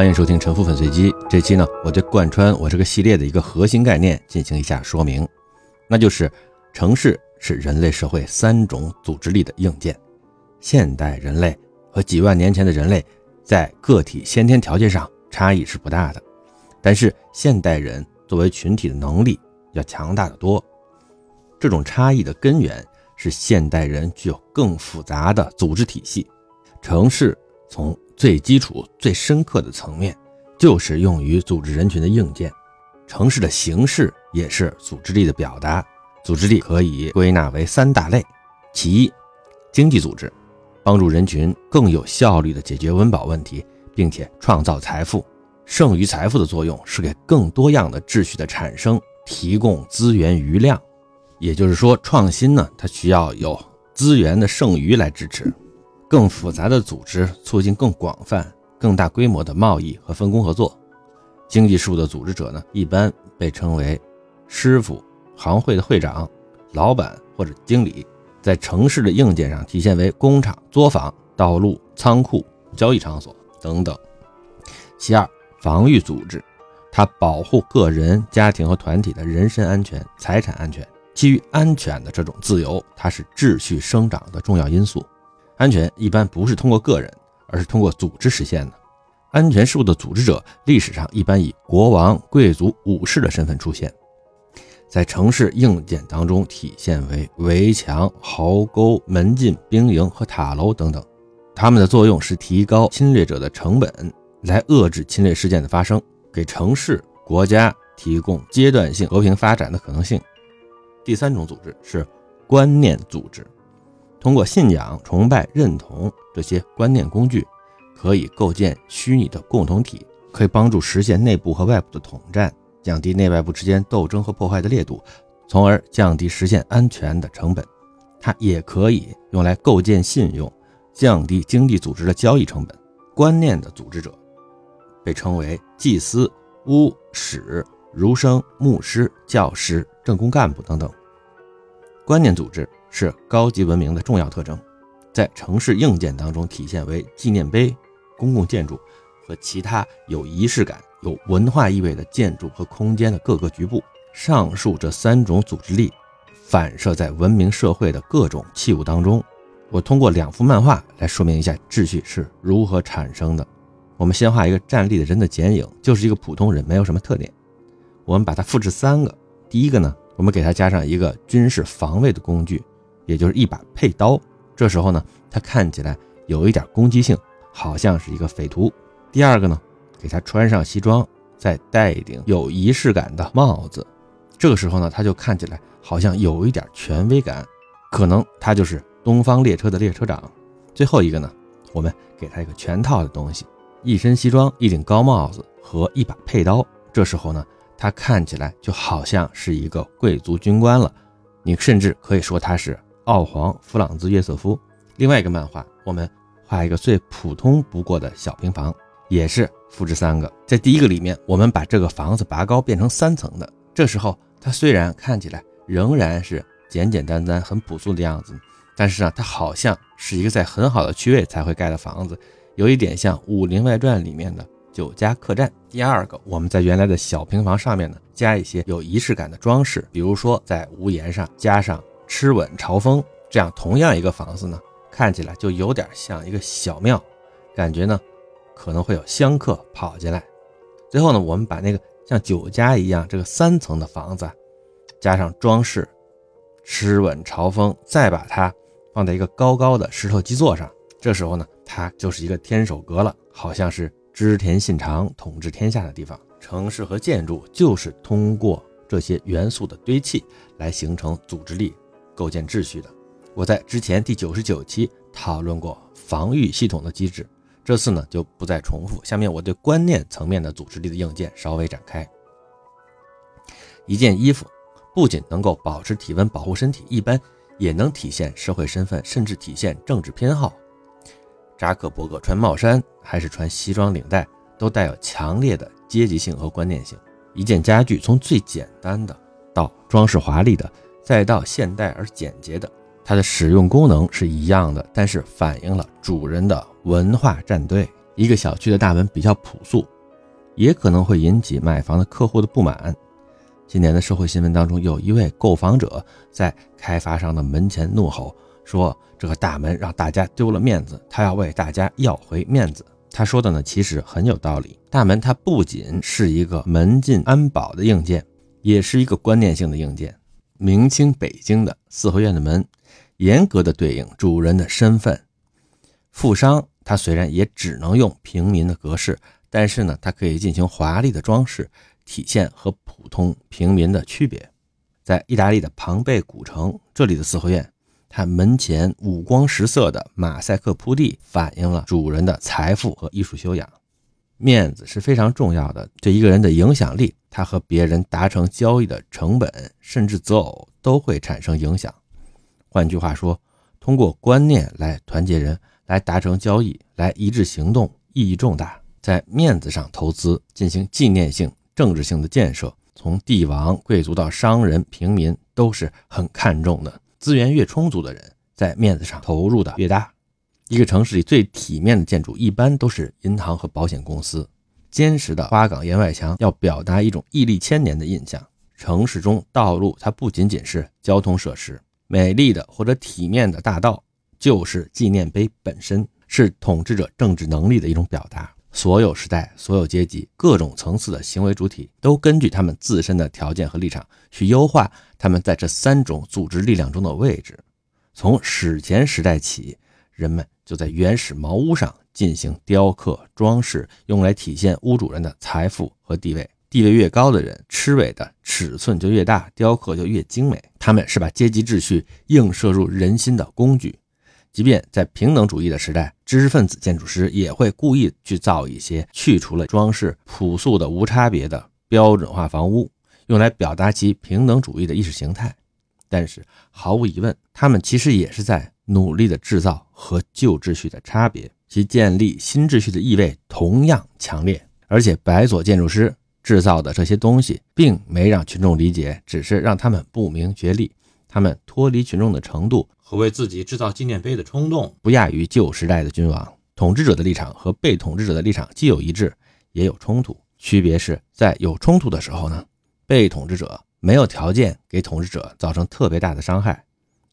欢迎收听陈腐粉碎机。这期呢，我对贯穿我这个系列的一个核心概念进行一下说明，那就是城市是人类社会三种组织力的硬件。现代人类和几万年前的人类在个体先天条件上差异是不大的，但是现代人作为群体的能力要强大的多。这种差异的根源是现代人具有更复杂的组织体系。城市从最基础、最深刻的层面，就是用于组织人群的硬件。城市的形式也是组织力的表达。组织力可以归纳为三大类：其一，经济组织，帮助人群更有效率地解决温饱问题，并且创造财富。剩余财富的作用是给更多样的秩序的产生提供资源余量。也就是说，创新呢，它需要有资源的剩余来支持。更复杂的组织促进更广泛、更大规模的贸易和分工合作。经济事务的组织者呢，一般被称为师傅、行会的会长、老板或者经理。在城市的硬件上体现为工厂、作坊、道路、仓库、交易场所等等。其二，防御组织，它保护个人、家庭和团体的人身安全、财产安全。基于安全的这种自由，它是秩序生长的重要因素。安全一般不是通过个人，而是通过组织实现的。安全事务的组织者，历史上一般以国王、贵族、武士的身份出现，在城市硬件当中体现为围墙、壕沟、门禁、兵营和塔楼等等。它们的作用是提高侵略者的成本，来遏制侵略事件的发生，给城市、国家提供阶段性和平发展的可能性。第三种组织是观念组织。通过信仰、崇拜、认同这些观念工具，可以构建虚拟的共同体，可以帮助实现内部和外部的统战，降低内外部之间斗争和破坏的烈度，从而降低实现安全的成本。它也可以用来构建信用，降低经济组织的交易成本。观念的组织者被称为祭司、巫使、儒生、牧师、教师、政工干部等等。观念组织。是高级文明的重要特征，在城市硬件当中体现为纪念碑、公共建筑和其他有仪式感、有文化意味的建筑和空间的各个局部。上述这三种组织力反射在文明社会的各种器物当中。我通过两幅漫画来说明一下秩序是如何产生的。我们先画一个站立的人的剪影，就是一个普通人，没有什么特点。我们把它复制三个。第一个呢，我们给它加上一个军事防卫的工具。也就是一把佩刀，这时候呢，他看起来有一点攻击性，好像是一个匪徒。第二个呢，给他穿上西装，再戴一顶有仪式感的帽子，这个时候呢，他就看起来好像有一点权威感，可能他就是东方列车的列车长。最后一个呢，我们给他一个全套的东西，一身西装、一顶高帽子和一把佩刀，这时候呢，他看起来就好像是一个贵族军官了，你甚至可以说他是。奥皇弗朗兹约瑟夫，另外一个漫画，我们画一个最普通不过的小平房，也是复制三个。在第一个里面，我们把这个房子拔高变成三层的。这时候，它虽然看起来仍然是简简单单、很朴素的样子，但是呢，它好像是一个在很好的区位才会盖的房子，有一点像《武林外传》里面的酒家客栈。第二个，我们在原来的小平房上面呢，加一些有仪式感的装饰，比如说在屋檐上加上。吃稳朝风，这样同样一个房子呢，看起来就有点像一个小庙，感觉呢可能会有香客跑进来。最后呢，我们把那个像酒家一样这个三层的房子加上装饰，吃稳朝风，再把它放在一个高高的石头基座上，这时候呢，它就是一个天守阁了，好像是织田信长统治天下的地方。城市和建筑就是通过这些元素的堆砌来形成组织力。构建秩序的，我在之前第九十九期讨论过防御系统的机制，这次呢就不再重复。下面我对观念层面的组织力的硬件稍微展开。一件衣服不仅能够保持体温、保护身体，一般也能体现社会身份，甚至体现政治偏好。扎克伯格穿帽衫还是穿西装领带，都带有强烈的阶级性和观念性。一件家具从最简单的到装饰华丽的。再到现代而简洁的，它的使用功能是一样的，但是反映了主人的文化站队。一个小区的大门比较朴素，也可能会引起买房的客户的不满。今年的社会新闻当中，有一位购房者在开发商的门前怒吼说：“这个大门让大家丢了面子，他要为大家要回面子。”他说的呢，其实很有道理。大门它不仅是一个门禁安保的硬件，也是一个观念性的硬件。明清北京的四合院的门，严格的对应主人的身份。富商他虽然也只能用平民的格式，但是呢，他可以进行华丽的装饰。体现和普通平民的区别，在意大利的庞贝古城，这里的四合院，它门前五光十色的马赛克铺地，反映了主人的财富和艺术修养。面子是非常重要的，对一个人的影响力，他和别人达成交易的成本，甚至择偶都会产生影响。换句话说，通过观念来团结人，来达成交易，来一致行动，意义重大。在面子上投资，进行纪念性。政治性的建设，从帝王、贵族到商人、平民，都是很看重的。资源越充足的人，在面子上投入的越大。一个城市里最体面的建筑，一般都是银行和保险公司。坚实的花岗岩外墙，要表达一种屹立千年的印象。城市中道路，它不仅仅是交通设施，美丽的或者体面的大道，就是纪念碑本身，是统治者政治能力的一种表达。所有时代、所有阶级、各种层次的行为主体，都根据他们自身的条件和立场，去优化他们在这三种组织力量中的位置。从史前时代起，人们就在原始茅屋上进行雕刻装饰，用来体现屋主人的财富和地位。地位越高的人，螭尾的尺寸就越大，雕刻就越精美。他们是把阶级秩序映射入人心的工具。即便在平等主义的时代，知识分子建筑师也会故意去造一些去除了装饰、朴素的、无差别的标准化房屋，用来表达其平等主义的意识形态。但是毫无疑问，他们其实也是在努力的制造和旧秩序的差别，其建立新秩序的意味同样强烈。而且白左建筑师制造的这些东西，并没让群众理解，只是让他们不明觉厉。他们脱离群众的程度和为自己制造纪念碑的冲动，不亚于旧时代的君王。统治者的立场和被统治者的立场既有一致，也有冲突。区别是在有冲突的时候呢，被统治者没有条件给统治者造成特别大的伤害，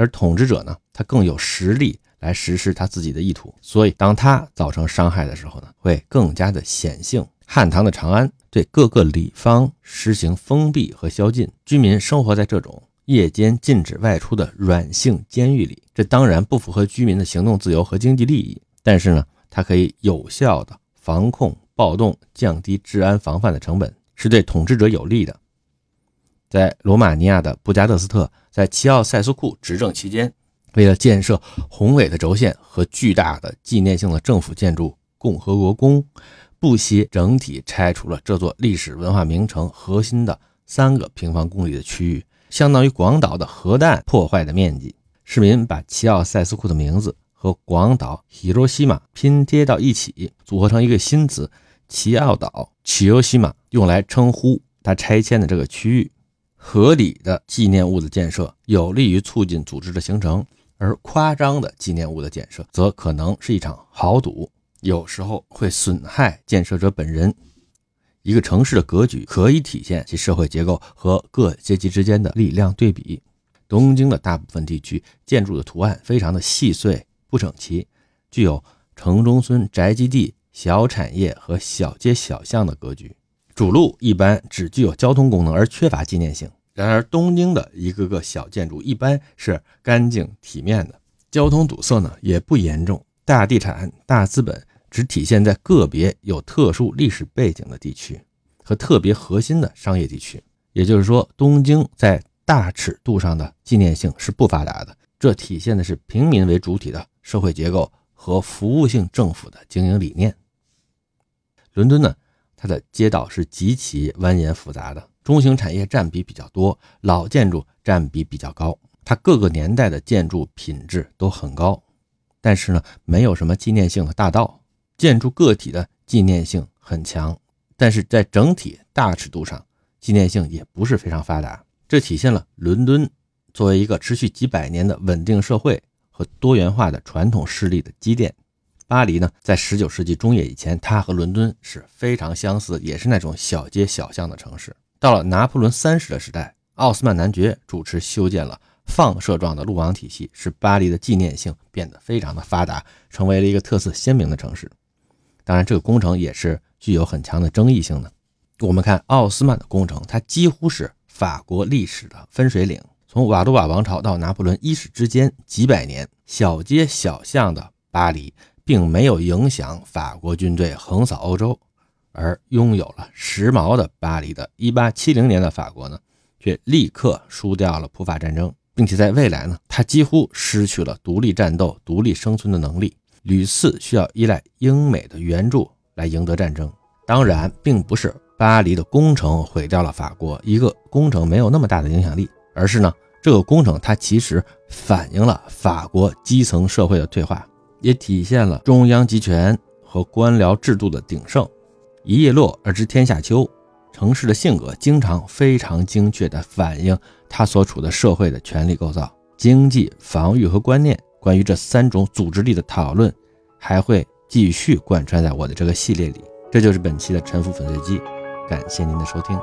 而统治者呢，他更有实力来实施他自己的意图。所以，当他造成伤害的时候呢，会更加的显性。汉唐的长安对各个里坊实行封闭和宵禁，居民生活在这种。夜间禁止外出的软性监狱里，这当然不符合居民的行动自由和经济利益。但是呢，它可以有效的防控暴动，降低治安防范的成本，是对统治者有利的。在罗马尼亚的布加勒斯特，在齐奥塞斯库执政期间，为了建设宏伟的轴线和巨大的纪念性的政府建筑共和国宫，不惜整体拆除了这座历史文化名城核心的三个平方公里的区域。相当于广岛的核弹破坏的面积。市民把齐奥塞斯库的名字和广岛 Hiroshima 拼贴到一起，组合成一个新词“齐奥岛 ”，Hiroshima 用来称呼他拆迁的这个区域。合理的纪念物的建设有利于促进组织的形成，而夸张的纪念物的建设则可能是一场豪赌，有时候会损害建设者本人。一个城市的格局可以体现其社会结构和各阶级之间的力量对比。东京的大部分地区建筑的图案非常的细碎不整齐，具有城中村宅基地、小产业和小街小巷的格局。主路一般只具有交通功能而缺乏纪念性。然而，东京的一个个小建筑一般是干净体面的，交通堵塞呢也不严重。大地产、大资本。只体现在个别有特殊历史背景的地区和特别核心的商业地区，也就是说，东京在大尺度上的纪念性是不发达的。这体现的是平民为主体的社会结构和服务性政府的经营理念。伦敦呢，它的街道是极其蜿蜒复杂的，中型产业占比比较多，老建筑占比比较高，它各个年代的建筑品质都很高，但是呢，没有什么纪念性的大道。建筑个体的纪念性很强，但是在整体大尺度上，纪念性也不是非常发达。这体现了伦敦作为一个持续几百年的稳定社会和多元化的传统势力的积淀。巴黎呢，在十九世纪中叶以前，它和伦敦是非常相似，也是那种小街小巷的城市。到了拿破仑三世的时代，奥斯曼男爵主持修建了放射状的路网体系，使巴黎的纪念性变得非常的发达，成为了一个特色鲜明的城市。当然，这个工程也是具有很强的争议性的。我们看奥斯曼的工程，它几乎是法国历史的分水岭。从瓦多瓦王朝到拿破仑一世之间几百年，小街小巷的巴黎并没有影响法国军队横扫欧洲，而拥有了时髦的巴黎的1870年的法国呢，却立刻输掉了普法战争，并且在未来呢，它几乎失去了独立战斗、独立生存的能力，屡次需要依赖英美的援助来赢得战争。当然，并不是巴黎的工程毁掉了法国，一个工程没有那么大的影响力。而是呢，这个工程它其实反映了法国基层社会的退化，也体现了中央集权和官僚制度的鼎盛。一叶落而知天下秋，城市的性格经常非常精确地反映它所处的社会的权力构造、经济、防御和观念。关于这三种组织力的讨论，还会继续贯穿在我的这个系列里。这就是本期的沉浮粉碎机，感谢您的收听。